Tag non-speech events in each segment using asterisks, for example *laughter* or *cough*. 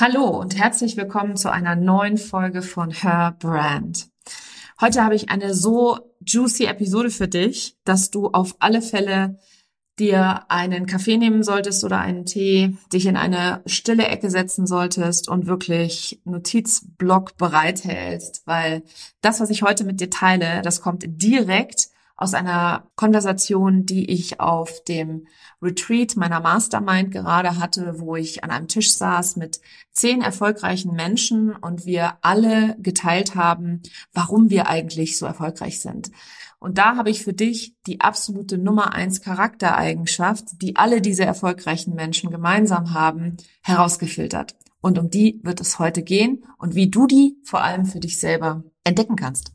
Hallo und herzlich willkommen zu einer neuen Folge von Her Brand. Heute habe ich eine so juicy Episode für dich, dass du auf alle Fälle dir einen Kaffee nehmen solltest oder einen Tee, dich in eine stille Ecke setzen solltest und wirklich Notizblock bereithältst, weil das, was ich heute mit dir teile, das kommt direkt aus einer Konversation, die ich auf dem Retreat meiner Mastermind gerade hatte, wo ich an einem Tisch saß mit zehn erfolgreichen Menschen und wir alle geteilt haben, warum wir eigentlich so erfolgreich sind. Und da habe ich für dich die absolute Nummer eins Charaktereigenschaft, die alle diese erfolgreichen Menschen gemeinsam haben, herausgefiltert. Und um die wird es heute gehen und wie du die vor allem für dich selber entdecken kannst.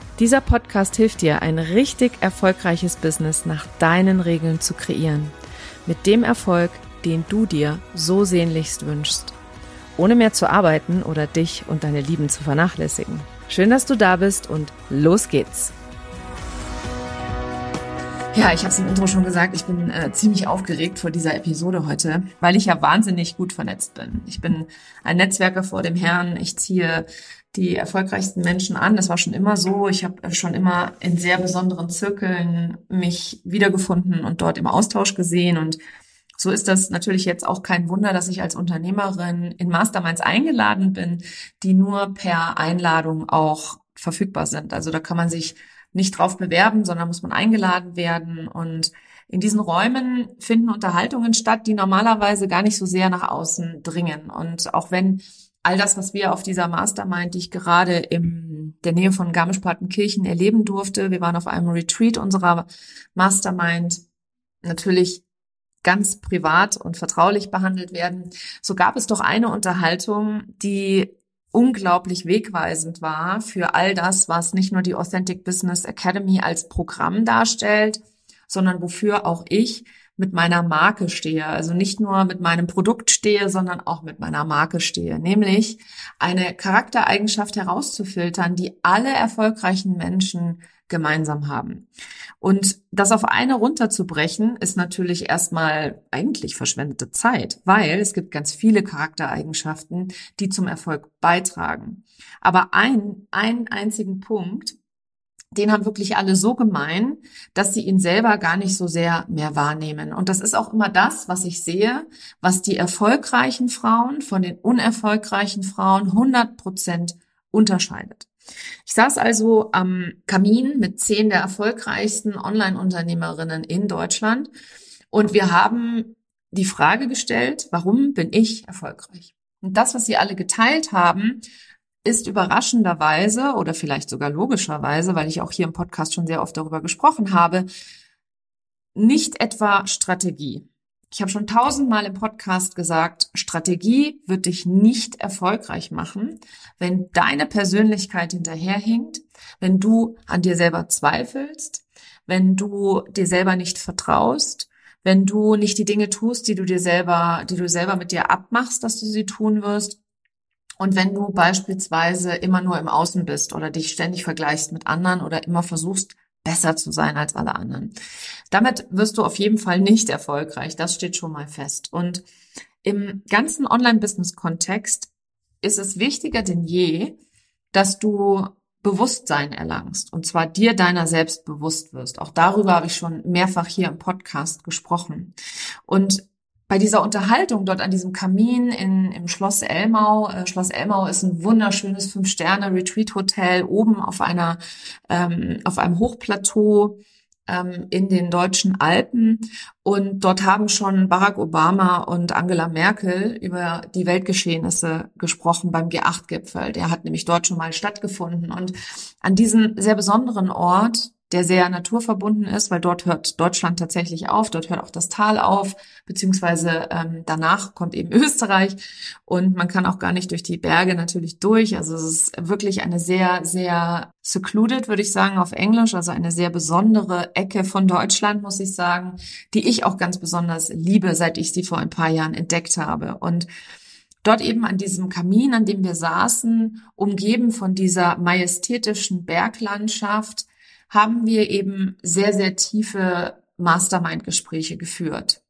Dieser Podcast hilft dir, ein richtig erfolgreiches Business nach deinen Regeln zu kreieren. Mit dem Erfolg, den du dir so sehnlichst wünschst. Ohne mehr zu arbeiten oder dich und deine Lieben zu vernachlässigen. Schön, dass du da bist und los geht's. Ja, ich habe es im Intro schon gesagt, ich bin äh, ziemlich aufgeregt vor dieser Episode heute, weil ich ja wahnsinnig gut vernetzt bin. Ich bin ein Netzwerker vor dem Herrn. Ich ziehe die erfolgreichsten Menschen an. Das war schon immer so. Ich habe schon immer in sehr besonderen Zirkeln mich wiedergefunden und dort im Austausch gesehen. Und so ist das natürlich jetzt auch kein Wunder, dass ich als Unternehmerin in Masterminds eingeladen bin, die nur per Einladung auch verfügbar sind. Also da kann man sich nicht drauf bewerben, sondern muss man eingeladen werden. Und in diesen Räumen finden Unterhaltungen statt, die normalerweise gar nicht so sehr nach außen dringen. Und auch wenn all das, was wir auf dieser Mastermind, die ich gerade in der Nähe von Garmisch-Partenkirchen erleben durfte. Wir waren auf einem Retreat unserer Mastermind, natürlich ganz privat und vertraulich behandelt werden. So gab es doch eine Unterhaltung, die unglaublich wegweisend war für all das, was nicht nur die Authentic Business Academy als Programm darstellt, sondern wofür auch ich mit meiner Marke stehe. Also nicht nur mit meinem Produkt stehe, sondern auch mit meiner Marke stehe. Nämlich eine Charaktereigenschaft herauszufiltern, die alle erfolgreichen Menschen gemeinsam haben. Und das auf eine runterzubrechen, ist natürlich erstmal eigentlich verschwendete Zeit, weil es gibt ganz viele Charaktereigenschaften, die zum Erfolg beitragen. Aber ein, einen einzigen Punkt, den haben wirklich alle so gemein, dass sie ihn selber gar nicht so sehr mehr wahrnehmen. Und das ist auch immer das, was ich sehe, was die erfolgreichen Frauen von den unerfolgreichen Frauen 100 Prozent unterscheidet. Ich saß also am Kamin mit zehn der erfolgreichsten Online-Unternehmerinnen in Deutschland und wir haben die Frage gestellt, warum bin ich erfolgreich? Und das, was sie alle geteilt haben, ist überraschenderweise oder vielleicht sogar logischerweise, weil ich auch hier im Podcast schon sehr oft darüber gesprochen habe, nicht etwa Strategie. Ich habe schon tausendmal im Podcast gesagt, Strategie wird dich nicht erfolgreich machen, wenn deine Persönlichkeit hinterherhinkt, wenn du an dir selber zweifelst, wenn du dir selber nicht vertraust, wenn du nicht die Dinge tust, die du dir selber, die du selber mit dir abmachst, dass du sie tun wirst und wenn du beispielsweise immer nur im Außen bist oder dich ständig vergleichst mit anderen oder immer versuchst, besser zu sein als alle anderen. Damit wirst du auf jeden Fall nicht erfolgreich. Das steht schon mal fest. Und im ganzen Online-Business-Kontext ist es wichtiger denn je, dass du Bewusstsein erlangst und zwar dir deiner selbst bewusst wirst. Auch darüber habe ich schon mehrfach hier im Podcast gesprochen. Und bei dieser Unterhaltung dort an diesem Kamin in, im Schloss Elmau, äh, Schloss Elmau ist ein wunderschönes Fünf-Sterne-Retreat-Hotel oben auf einer, ähm, auf einem Hochplateau ähm, in den deutschen Alpen. Und dort haben schon Barack Obama und Angela Merkel über die Weltgeschehnisse gesprochen beim G8-Gipfel. Der hat nämlich dort schon mal stattgefunden. Und an diesem sehr besonderen Ort der sehr naturverbunden ist, weil dort hört Deutschland tatsächlich auf, dort hört auch das Tal auf, beziehungsweise ähm, danach kommt eben *laughs* Österreich und man kann auch gar nicht durch die Berge natürlich durch. Also es ist wirklich eine sehr, sehr secluded, würde ich sagen, auf Englisch, also eine sehr besondere Ecke von Deutschland, muss ich sagen, die ich auch ganz besonders liebe, seit ich sie vor ein paar Jahren entdeckt habe. Und dort eben an diesem Kamin, an dem wir saßen, umgeben von dieser majestätischen Berglandschaft, haben wir eben sehr, sehr tiefe Mastermind-Gespräche geführt.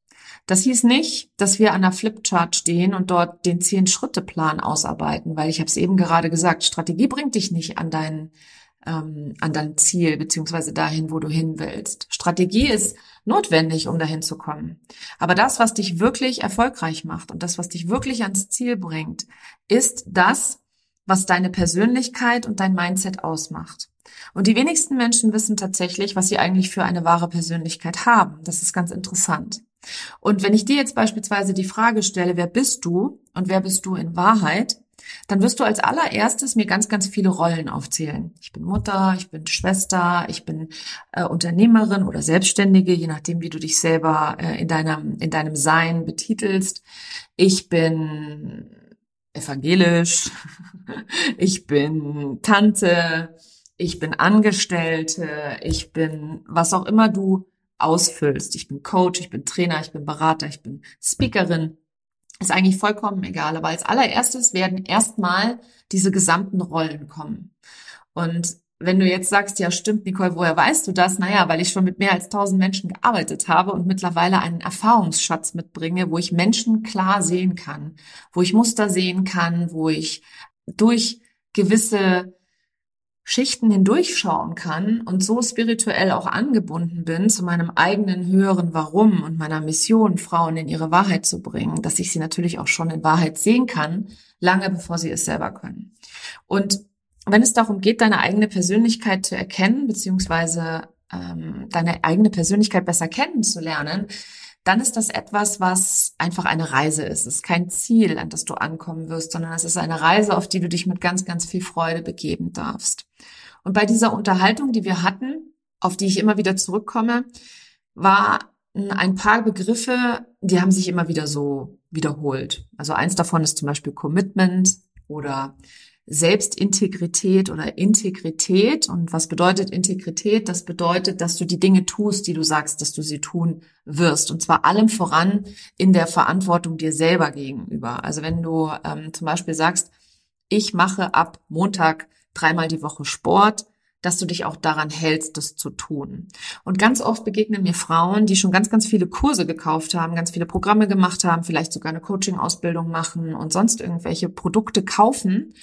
Das hieß nicht, dass wir an der Flipchart stehen und dort den Zehn-Schritte-Plan ausarbeiten, weil ich habe es eben gerade gesagt, Strategie bringt dich nicht an dein, ähm, an dein Ziel beziehungsweise dahin, wo du hin willst. Strategie ist notwendig, um dahin zu kommen. Aber das, was dich wirklich erfolgreich macht und das, was dich wirklich ans Ziel bringt, ist das, was deine Persönlichkeit und dein Mindset ausmacht. Und die wenigsten Menschen wissen tatsächlich, was sie eigentlich für eine wahre Persönlichkeit haben. Das ist ganz interessant. Und wenn ich dir jetzt beispielsweise die Frage stelle, wer bist du und wer bist du in Wahrheit, dann wirst du als allererstes mir ganz, ganz viele Rollen aufzählen. Ich bin Mutter, ich bin Schwester, ich bin äh, Unternehmerin oder Selbstständige, je nachdem, wie du dich selber äh, in deinem, in deinem Sein betitelst. Ich bin evangelisch, *laughs* ich bin Tante, ich bin Angestellte, ich bin was auch immer du ausfüllst. Ich bin Coach, ich bin Trainer, ich bin Berater, ich bin Speakerin. Ist eigentlich vollkommen egal. Aber als allererstes werden erstmal diese gesamten Rollen kommen. Und wenn du jetzt sagst, ja stimmt, Nicole, woher weißt du das? Naja, weil ich schon mit mehr als tausend Menschen gearbeitet habe und mittlerweile einen Erfahrungsschatz mitbringe, wo ich Menschen klar sehen kann, wo ich Muster sehen kann, wo ich durch gewisse Schichten hindurchschauen kann und so spirituell auch angebunden bin zu meinem eigenen höheren Warum und meiner Mission, Frauen in ihre Wahrheit zu bringen, dass ich sie natürlich auch schon in Wahrheit sehen kann, lange bevor sie es selber können. Und wenn es darum geht, deine eigene Persönlichkeit zu erkennen, beziehungsweise ähm, deine eigene Persönlichkeit besser kennenzulernen, dann ist das etwas, was einfach eine Reise ist. Es ist kein Ziel, an das du ankommen wirst, sondern es ist eine Reise, auf die du dich mit ganz, ganz viel Freude begeben darfst. Und bei dieser Unterhaltung, die wir hatten, auf die ich immer wieder zurückkomme, war ein paar Begriffe, die haben sich immer wieder so wiederholt. Also eins davon ist zum Beispiel Commitment oder Selbstintegrität oder Integrität. Und was bedeutet Integrität? Das bedeutet, dass du die Dinge tust, die du sagst, dass du sie tun wirst. Und zwar allem voran in der Verantwortung dir selber gegenüber. Also wenn du ähm, zum Beispiel sagst, ich mache ab Montag dreimal die Woche Sport, dass du dich auch daran hältst, das zu tun. Und ganz oft begegnen mir Frauen, die schon ganz, ganz viele Kurse gekauft haben, ganz viele Programme gemacht haben, vielleicht sogar eine Coaching-Ausbildung machen und sonst irgendwelche Produkte kaufen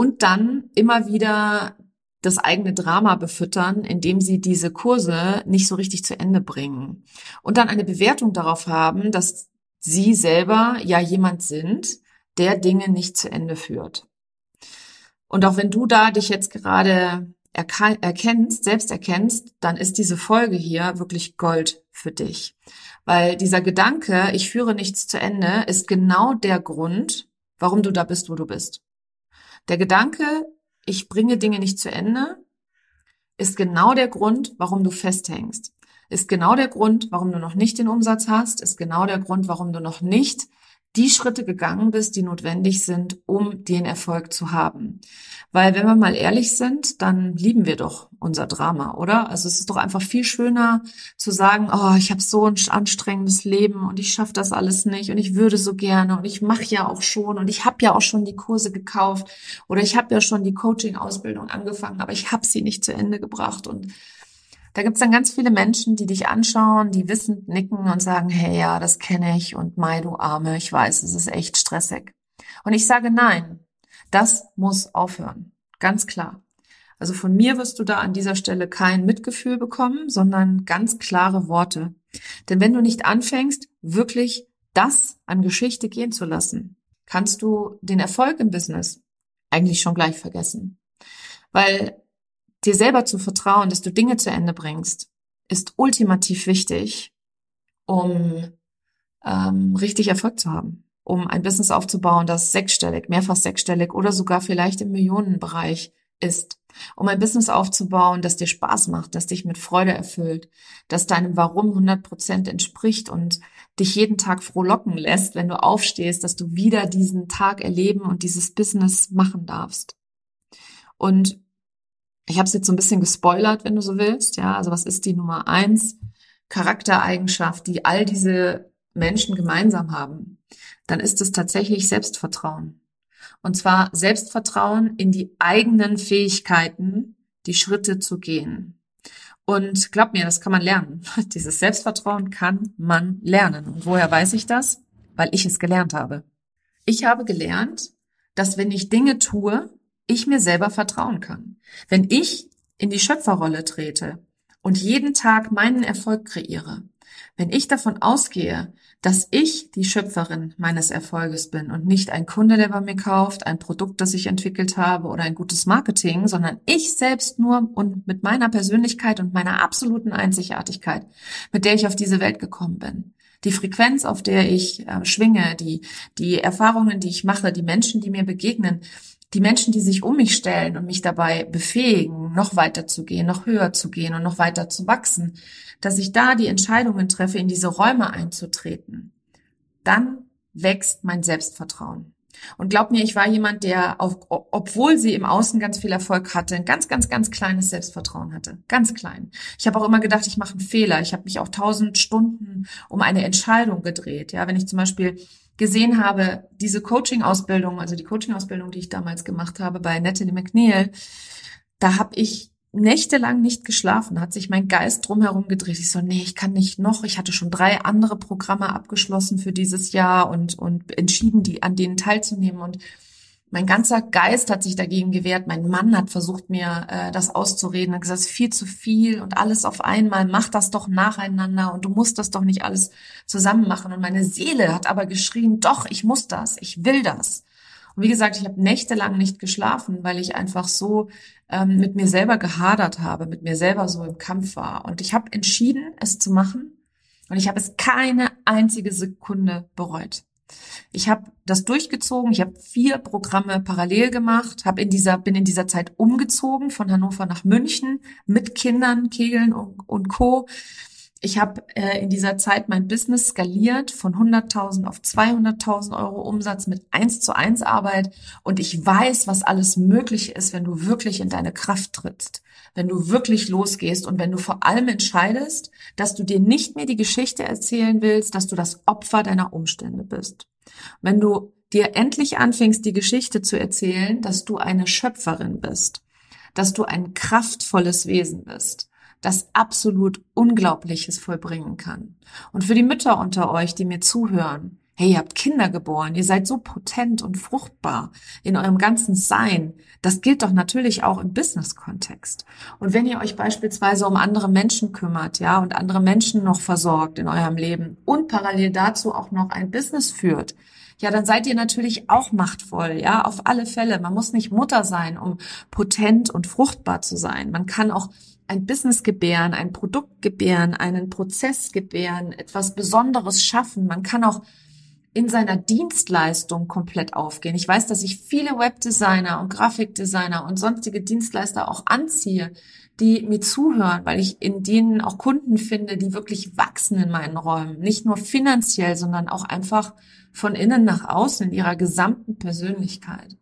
und dann immer wieder das eigene Drama befüttern, indem sie diese Kurse nicht so richtig zu Ende bringen. Und dann eine Bewertung darauf haben, dass sie selber ja jemand sind, der Dinge nicht zu Ende führt. Und auch wenn du da dich jetzt gerade erkennst, selbst erkennst, dann ist diese Folge hier wirklich Gold für dich. Weil dieser Gedanke, ich führe nichts zu Ende, ist genau der Grund, warum du da bist, wo du bist. Der Gedanke, ich bringe Dinge nicht zu Ende, ist genau der Grund, warum du festhängst. Ist genau der Grund, warum du noch nicht den Umsatz hast, ist genau der Grund, warum du noch nicht die Schritte gegangen bist, die notwendig sind, um den Erfolg zu haben. Weil wenn wir mal ehrlich sind, dann lieben wir doch unser Drama, oder? Also es ist doch einfach viel schöner zu sagen, oh, ich habe so ein anstrengendes Leben und ich schaffe das alles nicht und ich würde so gerne und ich mache ja auch schon und ich habe ja auch schon die Kurse gekauft oder ich habe ja schon die Coaching-Ausbildung angefangen, aber ich habe sie nicht zu Ende gebracht und da gibt's dann ganz viele Menschen, die dich anschauen, die wissend nicken und sagen, hey, ja, das kenne ich und Mai, du Arme, ich weiß, es ist echt stressig. Und ich sage nein, das muss aufhören. Ganz klar. Also von mir wirst du da an dieser Stelle kein Mitgefühl bekommen, sondern ganz klare Worte. Denn wenn du nicht anfängst, wirklich das an Geschichte gehen zu lassen, kannst du den Erfolg im Business eigentlich schon gleich vergessen. Weil dir selber zu vertrauen, dass du Dinge zu Ende bringst, ist ultimativ wichtig, um ähm, richtig Erfolg zu haben, um ein Business aufzubauen, das sechsstellig, mehrfach sechsstellig oder sogar vielleicht im Millionenbereich ist, um ein Business aufzubauen, das dir Spaß macht, das dich mit Freude erfüllt, das deinem Warum 100 Prozent entspricht und dich jeden Tag frohlocken lässt, wenn du aufstehst, dass du wieder diesen Tag erleben und dieses Business machen darfst. Und ich habe es jetzt so ein bisschen gespoilert, wenn du so willst. Ja, also was ist die Nummer eins Charaktereigenschaft, die all diese Menschen gemeinsam haben? Dann ist es tatsächlich Selbstvertrauen. Und zwar Selbstvertrauen in die eigenen Fähigkeiten, die Schritte zu gehen. Und glaub mir, das kann man lernen. *laughs* Dieses Selbstvertrauen kann man lernen. Und woher weiß ich das? Weil ich es gelernt habe. Ich habe gelernt, dass wenn ich Dinge tue, ich mir selber vertrauen kann. Wenn ich in die Schöpferrolle trete und jeden Tag meinen Erfolg kreiere, wenn ich davon ausgehe, dass ich die Schöpferin meines Erfolges bin und nicht ein Kunde, der bei mir kauft, ein Produkt, das ich entwickelt habe oder ein gutes Marketing, sondern ich selbst nur und mit meiner Persönlichkeit und meiner absoluten Einzigartigkeit, mit der ich auf diese Welt gekommen bin. Die Frequenz, auf der ich äh, schwinge, die, die Erfahrungen, die ich mache, die Menschen, die mir begegnen, die Menschen, die sich um mich stellen und mich dabei befähigen, noch weiter zu gehen, noch höher zu gehen und noch weiter zu wachsen, dass ich da die Entscheidungen treffe, in diese Räume einzutreten, dann wächst mein Selbstvertrauen. Und glaub mir, ich war jemand, der, auf, obwohl sie im Außen ganz viel Erfolg hatte, ein ganz, ganz, ganz kleines Selbstvertrauen hatte. Ganz klein. Ich habe auch immer gedacht, ich mache einen Fehler. Ich habe mich auch tausend Stunden um eine Entscheidung gedreht. Ja, wenn ich zum Beispiel gesehen habe, diese Coaching-Ausbildung, also die Coaching-Ausbildung, die ich damals gemacht habe bei Natalie McNeil, da habe ich nächtelang nicht geschlafen, hat sich mein Geist drumherum gedreht. Ich so, nee, ich kann nicht noch. Ich hatte schon drei andere Programme abgeschlossen für dieses Jahr und, und entschieden, die, an denen teilzunehmen. Und mein ganzer Geist hat sich dagegen gewehrt. Mein Mann hat versucht, mir äh, das auszureden, hat gesagt, viel zu viel und alles auf einmal. Mach das doch nacheinander und du musst das doch nicht alles zusammen machen. Und meine Seele hat aber geschrien, doch, ich muss das, ich will das. Und wie gesagt, ich habe nächtelang nicht geschlafen, weil ich einfach so ähm, mit mir selber gehadert habe, mit mir selber so im Kampf war. Und ich habe entschieden, es zu machen. Und ich habe es keine einzige Sekunde bereut. Ich habe das durchgezogen. Ich habe vier Programme parallel gemacht, habe in dieser bin in dieser Zeit umgezogen von Hannover nach München mit Kindern, Kegeln und, und Co. Ich habe äh, in dieser Zeit mein Business skaliert von 100.000 auf 200.000 Euro Umsatz mit 1 zu 1 Arbeit und ich weiß, was alles möglich ist, wenn du wirklich in deine Kraft trittst, wenn du wirklich losgehst und wenn du vor allem entscheidest, dass du dir nicht mehr die Geschichte erzählen willst, dass du das Opfer deiner Umstände bist. Wenn du dir endlich anfängst, die Geschichte zu erzählen, dass du eine Schöpferin bist, dass du ein kraftvolles Wesen bist, das absolut Unglaubliches vollbringen kann. Und für die Mütter unter euch, die mir zuhören, hey, ihr habt Kinder geboren, ihr seid so potent und fruchtbar in eurem ganzen Sein. Das gilt doch natürlich auch im Business-Kontext. Und wenn ihr euch beispielsweise um andere Menschen kümmert, ja, und andere Menschen noch versorgt in eurem Leben und parallel dazu auch noch ein Business führt, ja, dann seid ihr natürlich auch machtvoll, ja, auf alle Fälle. Man muss nicht Mutter sein, um potent und fruchtbar zu sein. Man kann auch ein Business gebären, ein Produkt gebären, einen Prozess gebären, etwas Besonderes schaffen. Man kann auch in seiner Dienstleistung komplett aufgehen. Ich weiß, dass ich viele Webdesigner und Grafikdesigner und sonstige Dienstleister auch anziehe, die mir zuhören, weil ich in denen auch Kunden finde, die wirklich wachsen in meinen Räumen. Nicht nur finanziell, sondern auch einfach von innen nach außen in ihrer gesamten Persönlichkeit.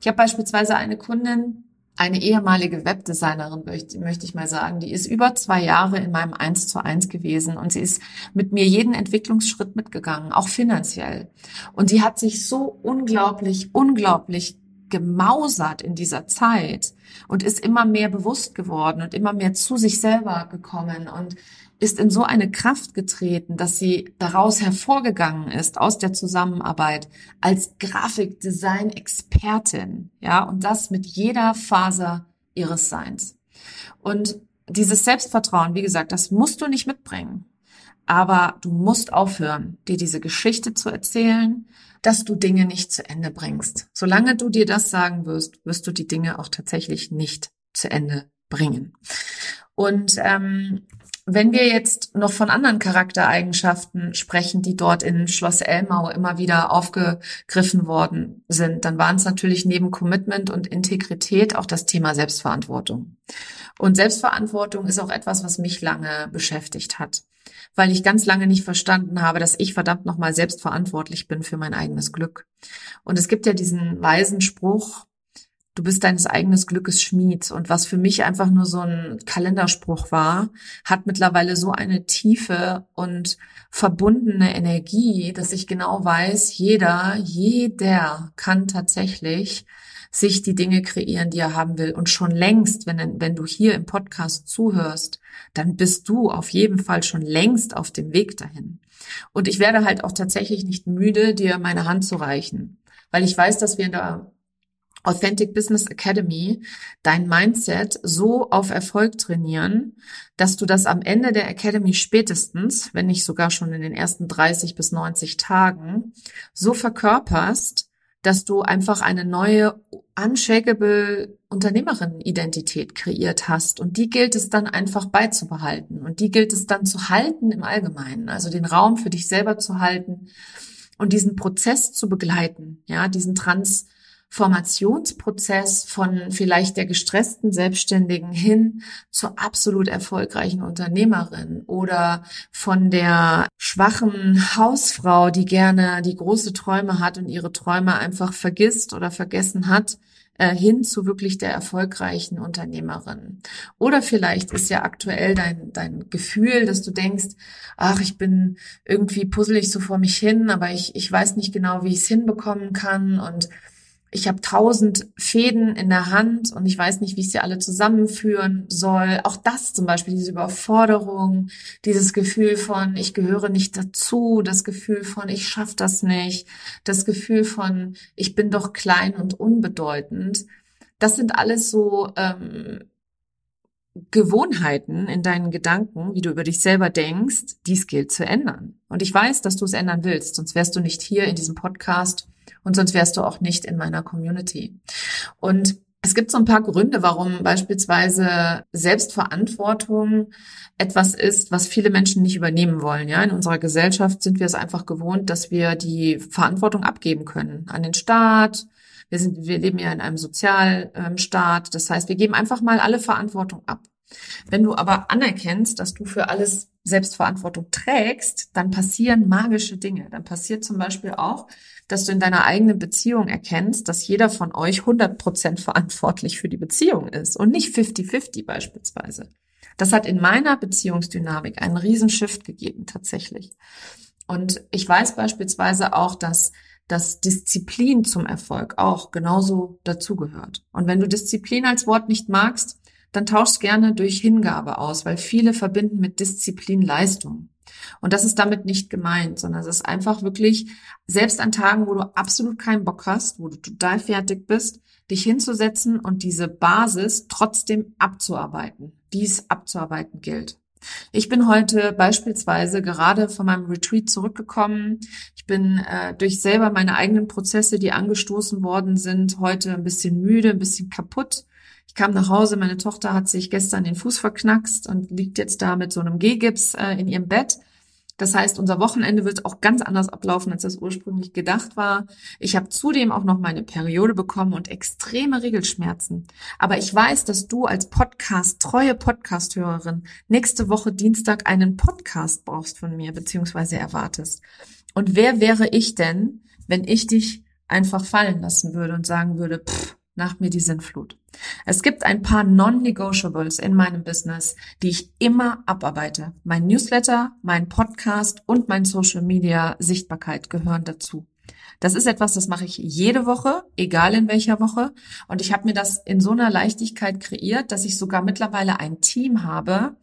Ich habe beispielsweise eine Kundin, eine ehemalige Webdesignerin, möchte ich mal sagen, die ist über zwei Jahre in meinem Eins zu eins gewesen und sie ist mit mir jeden Entwicklungsschritt mitgegangen, auch finanziell. Und die hat sich so unglaublich, unglaublich gemausert in dieser Zeit und ist immer mehr bewusst geworden und immer mehr zu sich selber gekommen und ist in so eine Kraft getreten, dass sie daraus hervorgegangen ist aus der Zusammenarbeit als Grafikdesign-Expertin, ja, und das mit jeder Faser ihres Seins. Und dieses Selbstvertrauen, wie gesagt, das musst du nicht mitbringen. Aber du musst aufhören, dir diese Geschichte zu erzählen, dass du Dinge nicht zu Ende bringst. Solange du dir das sagen wirst, wirst du die Dinge auch tatsächlich nicht zu Ende bringen. Und ähm, wenn wir jetzt noch von anderen Charaktereigenschaften sprechen, die dort in Schloss Elmau immer wieder aufgegriffen worden sind, dann waren es natürlich neben Commitment und Integrität auch das Thema Selbstverantwortung. Und Selbstverantwortung ist auch etwas, was mich lange beschäftigt hat, weil ich ganz lange nicht verstanden habe, dass ich verdammt nochmal selbstverantwortlich bin für mein eigenes Glück. Und es gibt ja diesen weisen Spruch, du bist deines eigenen Glückes Schmied. Und was für mich einfach nur so ein Kalenderspruch war, hat mittlerweile so eine tiefe und verbundene Energie, dass ich genau weiß, jeder, jeder kann tatsächlich sich die Dinge kreieren, die er haben will. Und schon längst, wenn, wenn du hier im Podcast zuhörst, dann bist du auf jeden Fall schon längst auf dem Weg dahin. Und ich werde halt auch tatsächlich nicht müde, dir meine Hand zu reichen, weil ich weiß, dass wir in der Authentic Business Academy dein Mindset so auf Erfolg trainieren, dass du das am Ende der Academy spätestens, wenn nicht sogar schon in den ersten 30 bis 90 Tagen, so verkörperst, dass du einfach eine neue unshakable Unternehmerin-Identität kreiert hast. Und die gilt es dann einfach beizubehalten. Und die gilt es dann zu halten im Allgemeinen. Also den Raum für dich selber zu halten und diesen Prozess zu begleiten. Ja, diesen Trans, Formationsprozess von vielleicht der gestressten Selbstständigen hin zur absolut erfolgreichen Unternehmerin oder von der schwachen Hausfrau, die gerne die große Träume hat und ihre Träume einfach vergisst oder vergessen hat, äh, hin zu wirklich der erfolgreichen Unternehmerin. Oder vielleicht ist ja aktuell dein, dein Gefühl, dass du denkst, ach, ich bin irgendwie puzzelig so vor mich hin, aber ich, ich weiß nicht genau, wie ich es hinbekommen kann und ich habe tausend Fäden in der Hand und ich weiß nicht, wie ich sie alle zusammenführen soll. Auch das zum Beispiel, diese Überforderung, dieses Gefühl von, ich gehöre nicht dazu, das Gefühl von, ich schaffe das nicht, das Gefühl von, ich bin doch klein und unbedeutend. Das sind alles so ähm, Gewohnheiten in deinen Gedanken, wie du über dich selber denkst, dies gilt zu ändern. Und ich weiß, dass du es ändern willst, sonst wärst du nicht hier in diesem Podcast und sonst wärst du auch nicht in meiner Community. Und es gibt so ein paar Gründe, warum beispielsweise Selbstverantwortung etwas ist, was viele Menschen nicht übernehmen wollen. Ja, in unserer Gesellschaft sind wir es einfach gewohnt, dass wir die Verantwortung abgeben können an den Staat. Wir sind, wir leben ja in einem Sozialstaat. Das heißt, wir geben einfach mal alle Verantwortung ab. Wenn du aber anerkennst, dass du für alles Selbstverantwortung trägst, dann passieren magische Dinge. Dann passiert zum Beispiel auch, dass du in deiner eigenen Beziehung erkennst, dass jeder von euch 100% verantwortlich für die Beziehung ist und nicht 50-50 beispielsweise. Das hat in meiner Beziehungsdynamik einen riesen Shift gegeben, tatsächlich. Und ich weiß beispielsweise auch, dass dass Disziplin zum Erfolg auch genauso dazugehört. Und wenn du Disziplin als Wort nicht magst, dann tauschst gerne durch Hingabe aus, weil viele verbinden mit Disziplin Leistung. Und das ist damit nicht gemeint, sondern es ist einfach wirklich, selbst an Tagen, wo du absolut keinen Bock hast, wo du total fertig bist, dich hinzusetzen und diese Basis trotzdem abzuarbeiten, die es abzuarbeiten gilt. Ich bin heute beispielsweise gerade von meinem Retreat zurückgekommen. Ich bin äh, durch selber meine eigenen Prozesse, die angestoßen worden sind, heute ein bisschen müde, ein bisschen kaputt. Ich kam nach Hause, meine Tochter hat sich gestern den Fuß verknackst und liegt jetzt da mit so einem G-Gips äh, in ihrem Bett. Das heißt, unser Wochenende wird auch ganz anders ablaufen, als das ursprünglich gedacht war. Ich habe zudem auch noch meine Periode bekommen und extreme Regelschmerzen. Aber ich weiß, dass du als Podcast, treue Podcast-Hörerin, nächste Woche Dienstag einen Podcast brauchst von mir, beziehungsweise erwartest. Und wer wäre ich denn, wenn ich dich einfach fallen lassen würde und sagen würde, pff, nach mir die Sinnflut. Es gibt ein paar Non-Negotiables in meinem Business, die ich immer abarbeite. Mein Newsletter, mein Podcast und mein Social Media Sichtbarkeit gehören dazu. Das ist etwas, das mache ich jede Woche, egal in welcher Woche. Und ich habe mir das in so einer Leichtigkeit kreiert, dass ich sogar mittlerweile ein Team habe,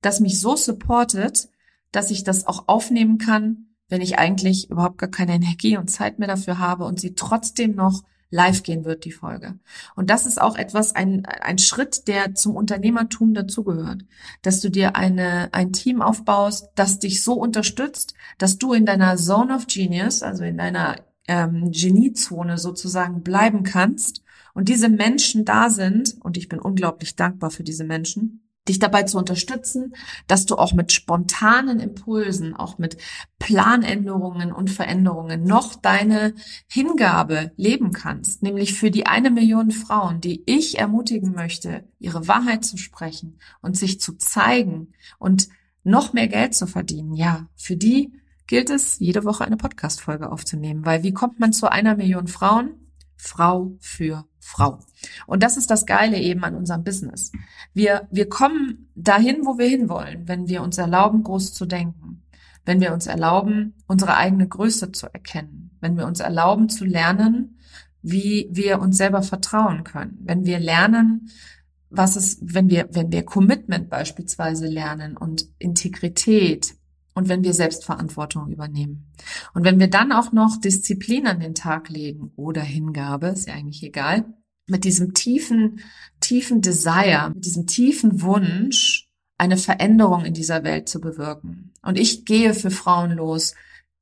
das mich so supportet, dass ich das auch aufnehmen kann, wenn ich eigentlich überhaupt gar keine Energie und Zeit mehr dafür habe und sie trotzdem noch live gehen wird, die Folge. Und das ist auch etwas, ein, ein Schritt, der zum Unternehmertum dazugehört. Dass du dir eine, ein Team aufbaust, das dich so unterstützt, dass du in deiner Zone of Genius, also in deiner ähm, Geniezone sozusagen bleiben kannst und diese Menschen da sind, und ich bin unglaublich dankbar für diese Menschen, dich dabei zu unterstützen, dass du auch mit spontanen Impulsen, auch mit Planänderungen und Veränderungen noch deine Hingabe leben kannst, nämlich für die eine Million Frauen, die ich ermutigen möchte, ihre Wahrheit zu sprechen und sich zu zeigen und noch mehr Geld zu verdienen. Ja, für die gilt es, jede Woche eine Podcast-Folge aufzunehmen, weil wie kommt man zu einer Million Frauen? Frau für Frau. Und das ist das Geile eben an unserem Business. Wir, wir kommen dahin, wo wir hinwollen, wenn wir uns erlauben, groß zu denken, wenn wir uns erlauben, unsere eigene Größe zu erkennen, wenn wir uns erlauben zu lernen, wie wir uns selber vertrauen können, wenn wir lernen, was es, wenn wir, wenn wir Commitment beispielsweise lernen und Integrität, und wenn wir Selbstverantwortung übernehmen. Und wenn wir dann auch noch Disziplin an den Tag legen oder Hingabe, ist ja eigentlich egal, mit diesem tiefen, tiefen Desire, mit diesem tiefen Wunsch, eine Veränderung in dieser Welt zu bewirken. Und ich gehe für Frauen los,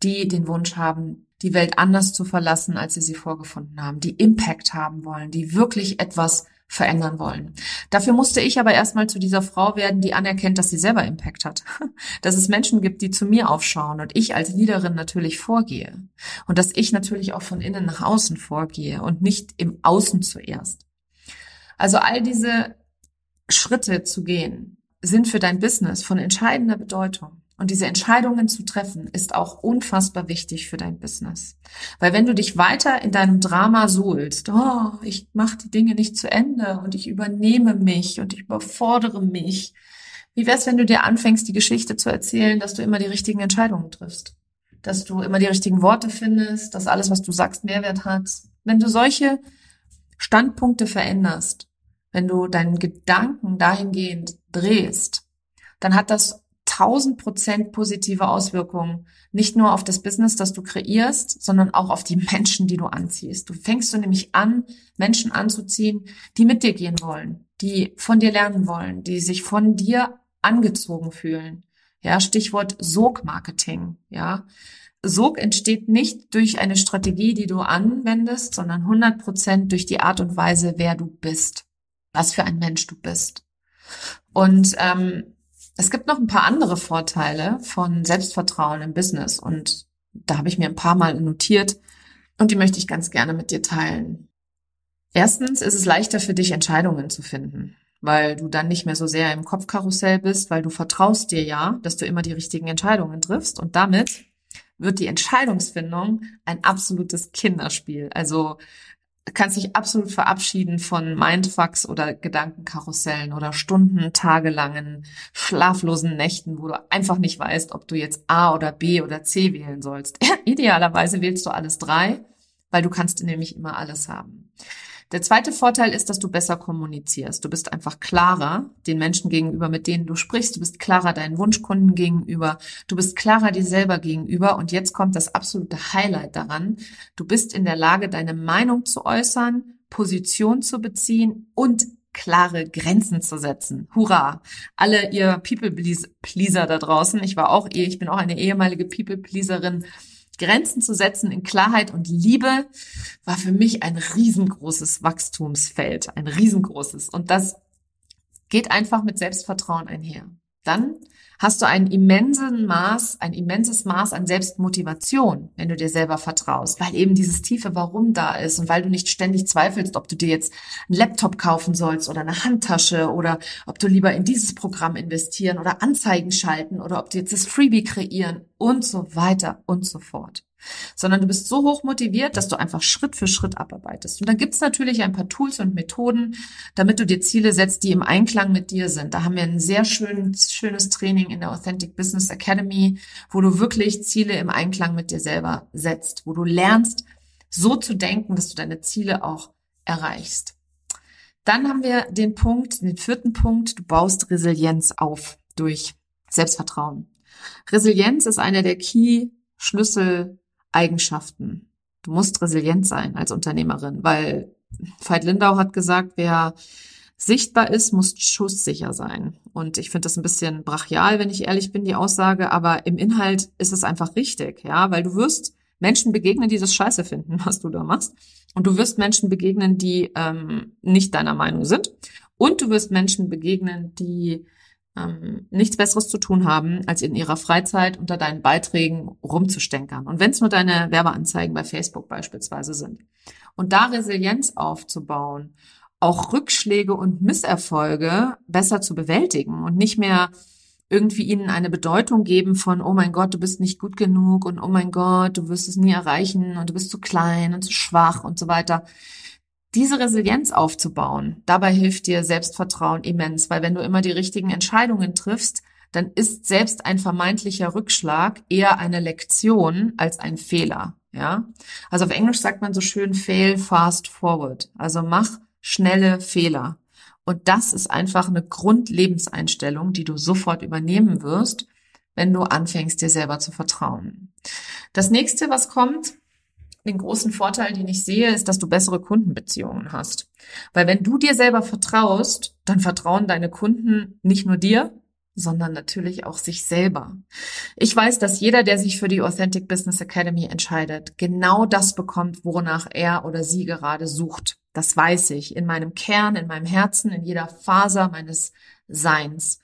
die den Wunsch haben, die Welt anders zu verlassen, als sie sie vorgefunden haben, die Impact haben wollen, die wirklich etwas verändern wollen. Dafür musste ich aber erstmal zu dieser Frau werden, die anerkennt, dass sie selber Impact hat. *laughs* Dass es Menschen gibt, die zu mir aufschauen und ich als Leaderin natürlich vorgehe. Und dass ich natürlich auch von innen nach außen vorgehe und nicht im Außen zuerst. Also all diese Schritte zu gehen, sind für dein Business von entscheidender Bedeutung. Und diese Entscheidungen zu treffen, ist auch unfassbar wichtig für dein Business. Weil wenn du dich weiter in deinem Drama suhlst, oh, ich mache die Dinge nicht zu Ende und ich übernehme mich und ich überfordere mich, wie wär's, wenn du dir anfängst, die Geschichte zu erzählen, dass du immer die richtigen Entscheidungen triffst? Dass du immer die richtigen Worte findest, dass alles, was du sagst, Mehrwert hat. Wenn du solche Standpunkte veränderst, wenn du deinen Gedanken dahingehend drehst, dann hat das 1000 Prozent positive Auswirkungen. Nicht nur auf das Business, das du kreierst, sondern auch auf die *laughs* Menschen, die du anziehst. Du fängst du nämlich an, Menschen anzuziehen, die mit dir gehen wollen, die von dir lernen wollen, die sich von dir angezogen fühlen. Ja, Stichwort Sog-Marketing. Ja, Sog entsteht nicht durch eine Strategie, die du anwendest, sondern 100 Prozent durch die Art und Weise, wer du bist, was für ein Mensch du bist. Und ähm, es gibt noch ein paar andere Vorteile von Selbstvertrauen im Business und da habe ich mir ein paar Mal notiert und die möchte ich ganz gerne mit dir teilen. Erstens ist es leichter für dich, Entscheidungen zu finden, weil du dann nicht mehr so sehr im Kopfkarussell bist, weil du vertraust dir ja, dass du immer die richtigen Entscheidungen triffst und damit wird die Entscheidungsfindung ein absolutes Kinderspiel. Also kannst dich absolut verabschieden von Mindfucks oder Gedankenkarussellen oder Stunden, tagelangen, schlaflosen Nächten, wo du einfach nicht weißt, ob du jetzt A oder B oder C wählen sollst. *laughs* Idealerweise wählst du alles drei, weil du kannst nämlich immer alles haben. Der zweite Vorteil ist, dass du besser kommunizierst. Du bist einfach klarer den Menschen gegenüber, mit denen du sprichst. Du bist klarer deinen Wunschkunden gegenüber. Du bist klarer dir selber gegenüber. Und jetzt kommt das absolute Highlight daran. Du bist in der Lage, deine Meinung zu äußern, Position zu beziehen und klare Grenzen zu setzen. Hurra! Alle ihr People-Pleaser da draußen. Ich war auch, ich bin auch eine ehemalige People-Pleaserin Grenzen zu setzen in Klarheit und Liebe war für mich ein riesengroßes Wachstumsfeld, ein riesengroßes. Und das geht einfach mit Selbstvertrauen einher. Dann hast du einen immensen Maß, ein immenses Maß an Selbstmotivation, wenn du dir selber vertraust, weil eben dieses tiefe Warum da ist und weil du nicht ständig zweifelst, ob du dir jetzt einen Laptop kaufen sollst oder eine Handtasche oder ob du lieber in dieses Programm investieren oder Anzeigen schalten oder ob du jetzt das Freebie kreieren und so weiter und so fort sondern du bist so hoch motiviert, dass du einfach Schritt für Schritt abarbeitest. Und da gibt's natürlich ein paar Tools und Methoden, damit du dir Ziele setzt, die im Einklang mit dir sind. Da haben wir ein sehr schön, schönes Training in der Authentic Business Academy, wo du wirklich Ziele im Einklang mit dir selber setzt, wo du lernst, so zu denken, dass du deine Ziele auch erreichst. Dann haben wir den Punkt, den vierten Punkt, du baust Resilienz auf durch Selbstvertrauen. Resilienz ist einer der Key Schlüssel Eigenschaften. Du musst resilient sein als Unternehmerin, weil Veit Lindau hat gesagt, wer sichtbar ist, muss schusssicher sein. Und ich finde das ein bisschen brachial, wenn ich ehrlich bin, die Aussage, aber im Inhalt ist es einfach richtig, ja, weil du wirst Menschen begegnen, die das scheiße finden, *laughs* was du da machst. Und du wirst Menschen begegnen, die ähm, nicht deiner Meinung sind. Und du wirst Menschen begegnen, die ähm, nichts Besseres zu tun haben, als in ihrer Freizeit unter deinen Beiträgen rumzustänkern. Und wenn es nur deine Werbeanzeigen bei Facebook beispielsweise sind. Und da Resilienz aufzubauen, auch Rückschläge und Misserfolge besser zu bewältigen und nicht mehr irgendwie ihnen eine Bedeutung geben von, oh mein Gott, du bist nicht gut genug und oh mein Gott, du wirst es nie erreichen und du bist zu klein und zu schwach und so weiter. Diese Resilienz aufzubauen, dabei hilft dir Selbstvertrauen immens, weil wenn du immer die richtigen Entscheidungen triffst, dann ist selbst ein vermeintlicher Rückschlag eher eine Lektion als ein Fehler, ja? Also auf Englisch sagt man so schön fail fast forward. Also mach schnelle Fehler. Und das ist einfach eine Grundlebenseinstellung, die du sofort übernehmen wirst, wenn du anfängst, dir selber zu vertrauen. Das nächste, was kommt, den großen Vorteil, den ich sehe, ist, dass du bessere Kundenbeziehungen hast. Weil wenn du dir selber vertraust, dann vertrauen deine Kunden nicht nur dir, sondern natürlich auch sich selber. Ich weiß, dass jeder, der sich für die Authentic Business Academy entscheidet, genau das bekommt, wonach er oder sie gerade sucht. Das weiß ich in meinem Kern, in meinem Herzen, in jeder Faser meines Seins.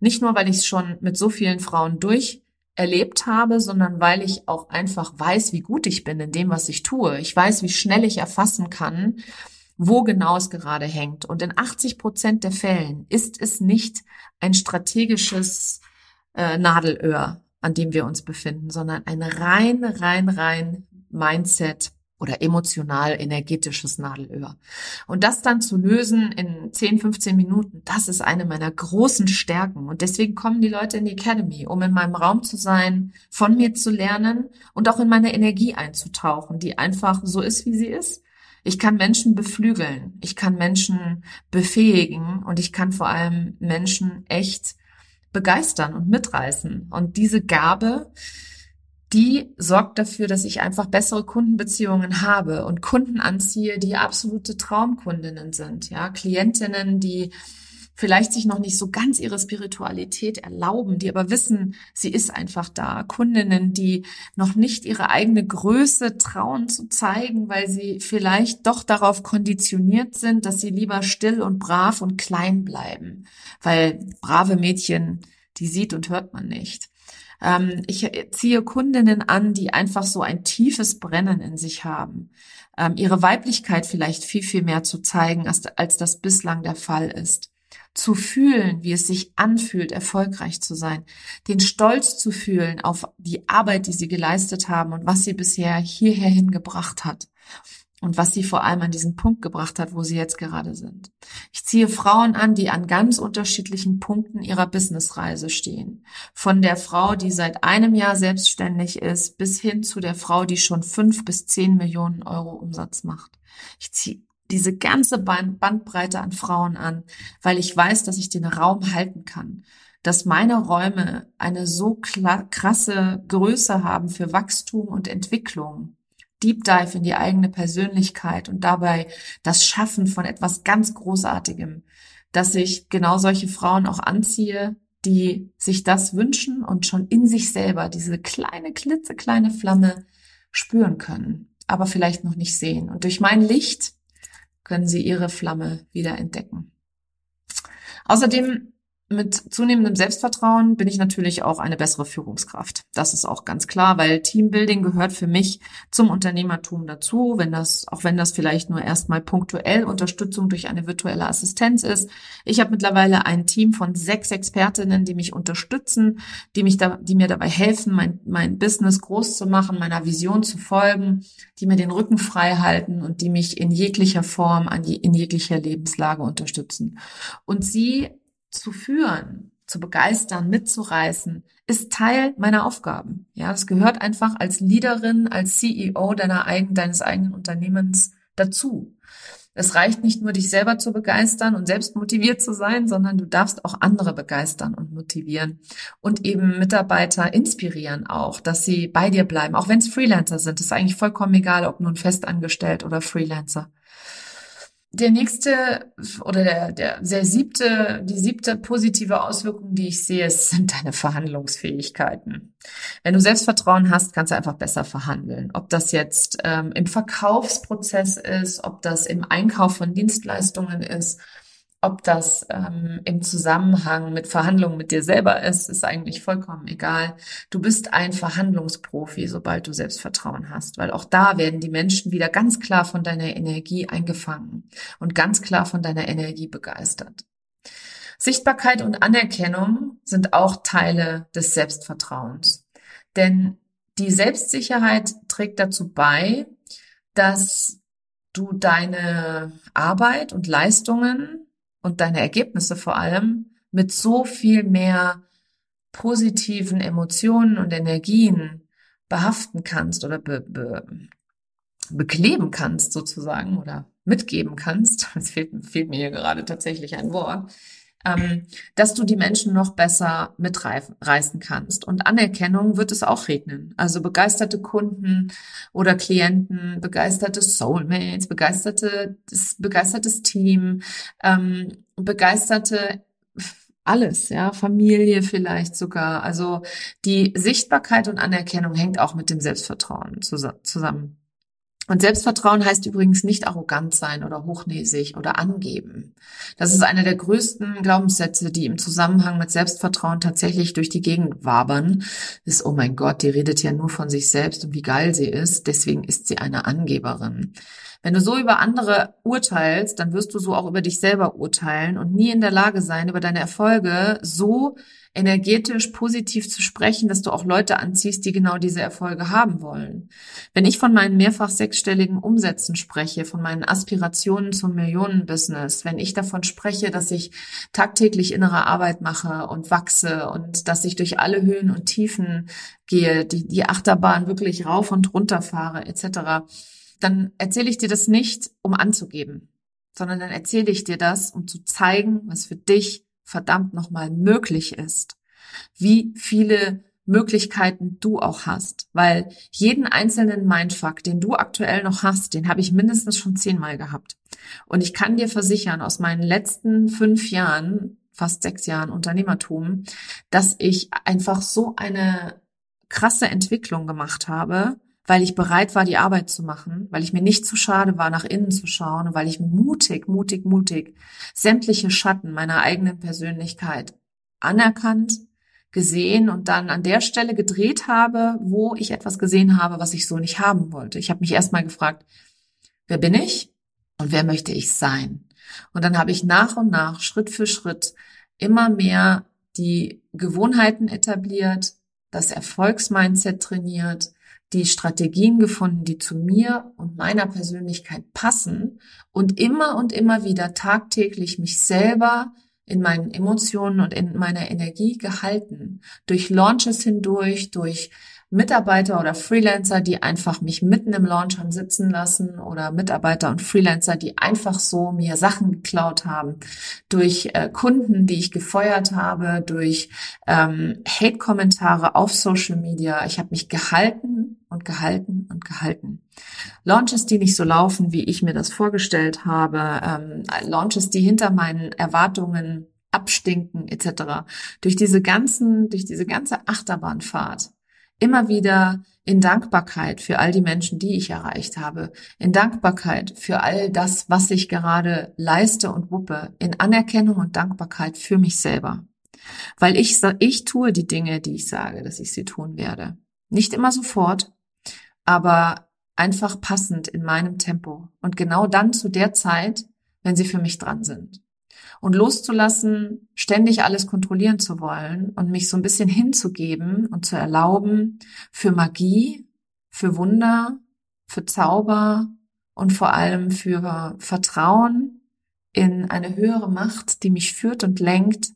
Nicht nur, weil ich es schon mit so vielen Frauen durch erlebt habe, sondern weil ich auch einfach weiß, wie gut ich bin in dem, was ich tue. Ich weiß, wie schnell ich erfassen kann, wo genau es gerade hängt. Und in 80 Prozent der Fällen ist es nicht ein strategisches äh, Nadelöhr, an dem wir uns befinden, sondern ein rein, rein, rein Mindset oder emotional energetisches Nadelöhr. Und das dann zu lösen in 10, 15 Minuten, das ist eine meiner großen Stärken. Und deswegen kommen die Leute in die Academy, um in meinem Raum zu sein, von mir zu lernen und auch in meine Energie einzutauchen, die einfach so ist, wie sie ist. Ich kann Menschen beflügeln, ich kann Menschen befähigen und ich kann vor allem Menschen echt begeistern und mitreißen. Und diese Gabe, die sorgt dafür, dass ich einfach bessere Kundenbeziehungen habe und Kunden anziehe, die absolute Traumkundinnen sind, ja, Klientinnen, die vielleicht sich noch nicht so ganz ihre Spiritualität erlauben, die aber wissen, sie ist einfach da. Kundinnen, die noch nicht ihre eigene Größe trauen zu zeigen, weil sie vielleicht doch darauf konditioniert sind, dass sie lieber still und brav und klein bleiben, weil brave Mädchen, die sieht und hört man nicht. Ähm, ich ziehe Kundinnen an, die einfach so ein tiefes Brennen in sich haben, ähm, ihre Weiblichkeit vielleicht viel, viel mehr zu zeigen, als, als das bislang der Fall ist. Zu fühlen, wie es sich anfühlt, erfolgreich zu sein, den Stolz zu fühlen auf die Arbeit, die sie geleistet haben und was sie bisher hierher hingebracht hat und was sie vor allem an diesen Punkt gebracht hat, wo sie jetzt gerade sind. Ich ziehe Frauen an, die an ganz unterschiedlichen Punkten ihrer Businessreise stehen. Von der Frau, die seit einem Jahr selbstständig ist, bis hin zu der Frau, die schon fünf bis zehn Millionen Euro Umsatz macht. Ich ziehe diese ganze Bandbreite an Frauen an, weil ich weiß, dass ich den Raum halten kann, dass meine Räume eine so krasse Größe haben für Wachstum und Entwicklung, Deep Dive in die eigene Persönlichkeit und dabei das Schaffen von etwas ganz Großartigem, dass ich genau solche Frauen auch anziehe, die sich das wünschen und schon in sich selber diese kleine, klitzekleine Flamme spüren können, aber vielleicht noch nicht sehen. Und durch mein Licht können sie ihre Flamme wieder entdecken. Außerdem mit zunehmendem Selbstvertrauen bin ich natürlich auch eine bessere Führungskraft. Das ist auch ganz klar, weil Teambuilding gehört für mich zum Unternehmertum dazu, wenn das, auch wenn das vielleicht nur erstmal punktuell Unterstützung durch eine virtuelle Assistenz ist. Ich habe mittlerweile ein Team von sechs Expertinnen, die mich unterstützen, die mich da, die mir dabei helfen, mein, mein Business groß zu machen, meiner Vision zu folgen, die mir den Rücken frei halten und die mich in jeglicher Form, an je, in jeglicher Lebenslage unterstützen. Und sie zu führen, zu begeistern, mitzureißen, ist Teil meiner Aufgaben. Ja, es gehört einfach als Leaderin, als CEO deiner eigenen, deines eigenen Unternehmens dazu. Es reicht nicht nur, dich selber zu begeistern und selbst motiviert zu sein, sondern du darfst auch andere begeistern und motivieren und eben Mitarbeiter inspirieren auch, dass sie bei dir bleiben, auch wenn es Freelancer sind. Das ist eigentlich vollkommen egal, ob nun festangestellt oder Freelancer. Der nächste oder der, der, der siebte, die siebte positive Auswirkung, die ich sehe, sind deine Verhandlungsfähigkeiten. Wenn du Selbstvertrauen hast, kannst du einfach besser verhandeln. Ob das jetzt ähm, im Verkaufsprozess ist, ob das im Einkauf von Dienstleistungen ist, ob das ähm, im Zusammenhang mit Verhandlungen mit dir selber ist, ist eigentlich vollkommen egal. Du bist ein Verhandlungsprofi, sobald du Selbstvertrauen hast, weil auch da werden die Menschen wieder ganz klar von deiner Energie eingefangen und ganz klar von deiner Energie begeistert. Sichtbarkeit und Anerkennung sind auch Teile des Selbstvertrauens. Denn die Selbstsicherheit trägt dazu bei, dass du deine Arbeit und Leistungen und deine Ergebnisse vor allem mit so viel mehr positiven Emotionen und Energien behaften kannst oder be, be, bekleben kannst sozusagen oder mitgeben kannst. *laughs* Es fehlt, fehlt mir hier gerade tatsächlich ein Wort ähm, dass du die Menschen noch besser mitreißen kannst. Und Anerkennung wird es auch regnen. Also begeisterte Kunden oder Klienten, begeisterte Soulmates, begeisterte, begeistertes Team, ähm, begeisterte alles, ja, Familie vielleicht sogar. Also die Sichtbarkeit und Anerkennung hängt auch mit dem Selbstvertrauen zusammen. Und Selbstvertrauen heißt übrigens nicht arrogant sein oder hochnäsig oder angeben. Das ist einer der größten Glaubenssätze, die im Zusammenhang mit Selbstvertrauen tatsächlich durch die Gegend wabern. Ist, oh mein Gott, die redet ja nur von sich selbst und wie geil sie ist, deswegen ist sie eine Angeberin. Wenn du so über andere urteilst, dann wirst du so auch über dich selber urteilen und nie in der Lage sein, über deine Erfolge so energetisch positiv zu sprechen, dass du auch Leute anziehst, die genau diese Erfolge haben wollen. Wenn ich von meinen mehrfach sechsstelligen Umsätzen spreche, von meinen Aspirationen zum Millionenbusiness, wenn ich davon spreche, dass ich tagtäglich innere Arbeit mache und wachse und dass ich durch alle Höhen und Tiefen gehe, die, die Achterbahn wirklich rauf und runter fahre, etc., dann erzähle ich dir das nicht, um anzugeben, sondern dann erzähle ich dir das, um zu zeigen, was für dich verdammt nochmal möglich ist. Wie viele Möglichkeiten du auch hast, weil jeden einzelnen Mindfuck, den du aktuell noch hast, den habe ich mindestens schon zehnmal gehabt. Und ich kann dir versichern, aus meinen letzten fünf Jahren, fast sechs Jahren Unternehmertum, dass ich einfach so eine krasse Entwicklung gemacht habe, weil ich bereit war, die Arbeit zu machen, weil ich mir nicht zu schade war, nach innen zu schauen und weil ich mutig, mutig, mutig sämtliche Schatten meiner eigenen Persönlichkeit anerkannt, gesehen und dann an der Stelle gedreht habe, wo ich etwas gesehen habe, was ich so nicht haben wollte. Ich habe mich erstmal gefragt, wer bin ich und wer möchte ich sein? Und dann habe ich nach und nach, Schritt für Schritt, immer mehr die Gewohnheiten etabliert, das Erfolgsmindset trainiert, die Strategien gefunden, die zu mir und meiner Persönlichkeit passen und immer und immer wieder tagtäglich mich selber in meinen Emotionen und in meiner Energie gehalten. Durch Launches hindurch, durch Mitarbeiter oder Freelancer, die einfach mich mitten im Launch haben sitzen lassen oder Mitarbeiter und Freelancer, die einfach so mir Sachen geklaut haben, durch äh, Kunden, die ich gefeuert habe, durch ähm, Hate-Kommentare auf Social Media. Ich habe mich gehalten und gehalten und gehalten. Launches, die nicht so laufen, wie ich mir das vorgestellt habe, ähm, Launches, die hinter meinen Erwartungen abstinken, etc. Durch diese ganzen, durch diese ganze Achterbahnfahrt immer wieder in Dankbarkeit für all die Menschen, die ich erreicht habe, in Dankbarkeit für all das, was ich gerade leiste und wuppe, in Anerkennung und Dankbarkeit für mich selber. Weil ich, ich tue die Dinge, die ich sage, dass ich sie tun werde. Nicht immer sofort, aber einfach passend in meinem Tempo und genau dann zu der Zeit, wenn sie für mich dran sind. Und loszulassen, ständig alles kontrollieren zu wollen und mich so ein bisschen hinzugeben und zu erlauben für Magie, für Wunder, für Zauber und vor allem für Vertrauen in eine höhere Macht, die mich führt und lenkt,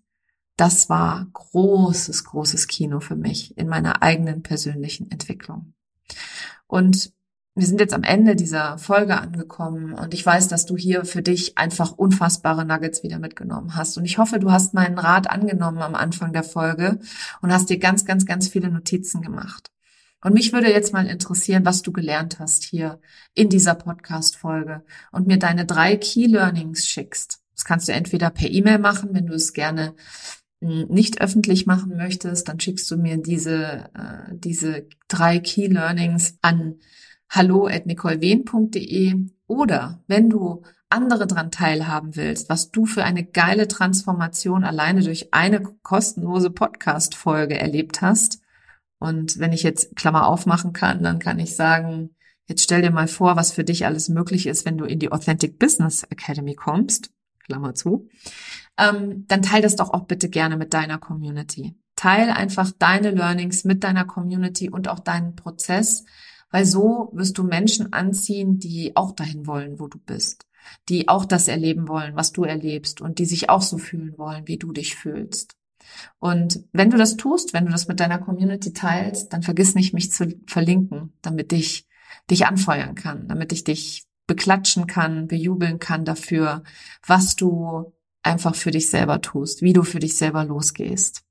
das war großes, großes Kino für mich in meiner eigenen persönlichen Entwicklung. Und wir sind jetzt am Ende dieser Folge angekommen und ich weiß, dass du hier für dich einfach unfassbare Nuggets wieder mitgenommen hast. Und ich hoffe, du hast meinen Rat angenommen am Anfang der Folge und hast dir ganz, ganz, ganz viele Notizen gemacht. Und mich würde jetzt mal interessieren, was du gelernt hast hier in dieser Podcast-Folge und mir deine drei Key Learnings schickst. Das kannst du entweder per E-Mail machen, wenn du es gerne nicht öffentlich machen möchtest, dann schickst du mir diese, äh, diese drei Key Learnings an hallo@nicolewehn.de oder wenn du andere dran teilhaben willst, was du für eine geile Transformation alleine durch eine kostenlose Podcast-Folge erlebt hast. Und wenn ich jetzt Klammer aufmachen kann, dann kann ich sagen, jetzt stell dir mal vor, was für dich alles möglich ist, wenn du in die Authentic Business Academy kommst. Klammer zu. Ähm, dann teil das doch auch bitte gerne mit deiner Community. Teil einfach deine Learnings mit deiner Community und auch deinen Prozess, weil so wirst du Menschen anziehen, die auch dahin wollen, wo du bist, die auch das erleben wollen, was du erlebst und die sich auch so fühlen wollen, wie du dich fühlst. Und wenn du das tust, wenn du das mit deiner Community teilst, dann vergiss nicht, mich zu verlinken, damit ich dich anfeuern kann, damit ich dich beklatschen kann, bejubeln kann dafür, was du einfach für dich selber tust, wie du für dich selber losgehst.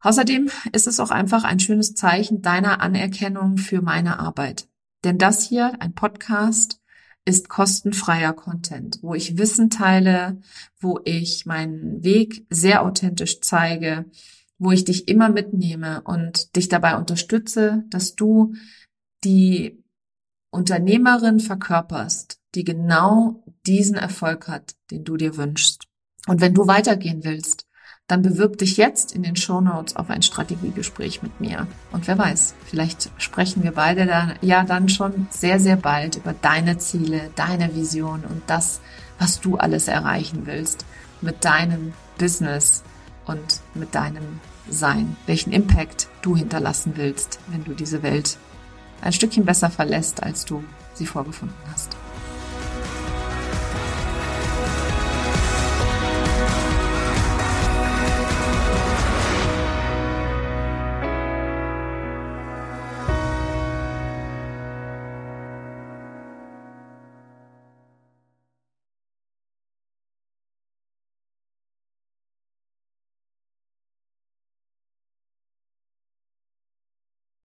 Außerdem ist es auch einfach ein schönes Zeichen deiner Anerkennung für meine Arbeit. Denn das hier, ein Podcast, ist kostenfreier Content, wo ich Wissen teile, wo ich meinen Weg sehr authentisch zeige, wo ich dich immer mitnehme und dich dabei unterstütze, dass du die Unternehmerin verkörperst, die genau diesen Erfolg hat, den du dir wünschst. Und wenn du weitergehen willst, dann bewirb dich jetzt in den Show Notes auf ein Strategiegespräch mit mir. Und wer weiß, vielleicht sprechen wir beide dann ja dann schon sehr, sehr bald über deine Ziele, deine Vision und das, was du alles erreichen willst mit deinem Business und mit deinem Sein, welchen Impact du hinterlassen willst, wenn du diese Welt ein Stückchen besser verlässt, als du sie vorgefunden hast.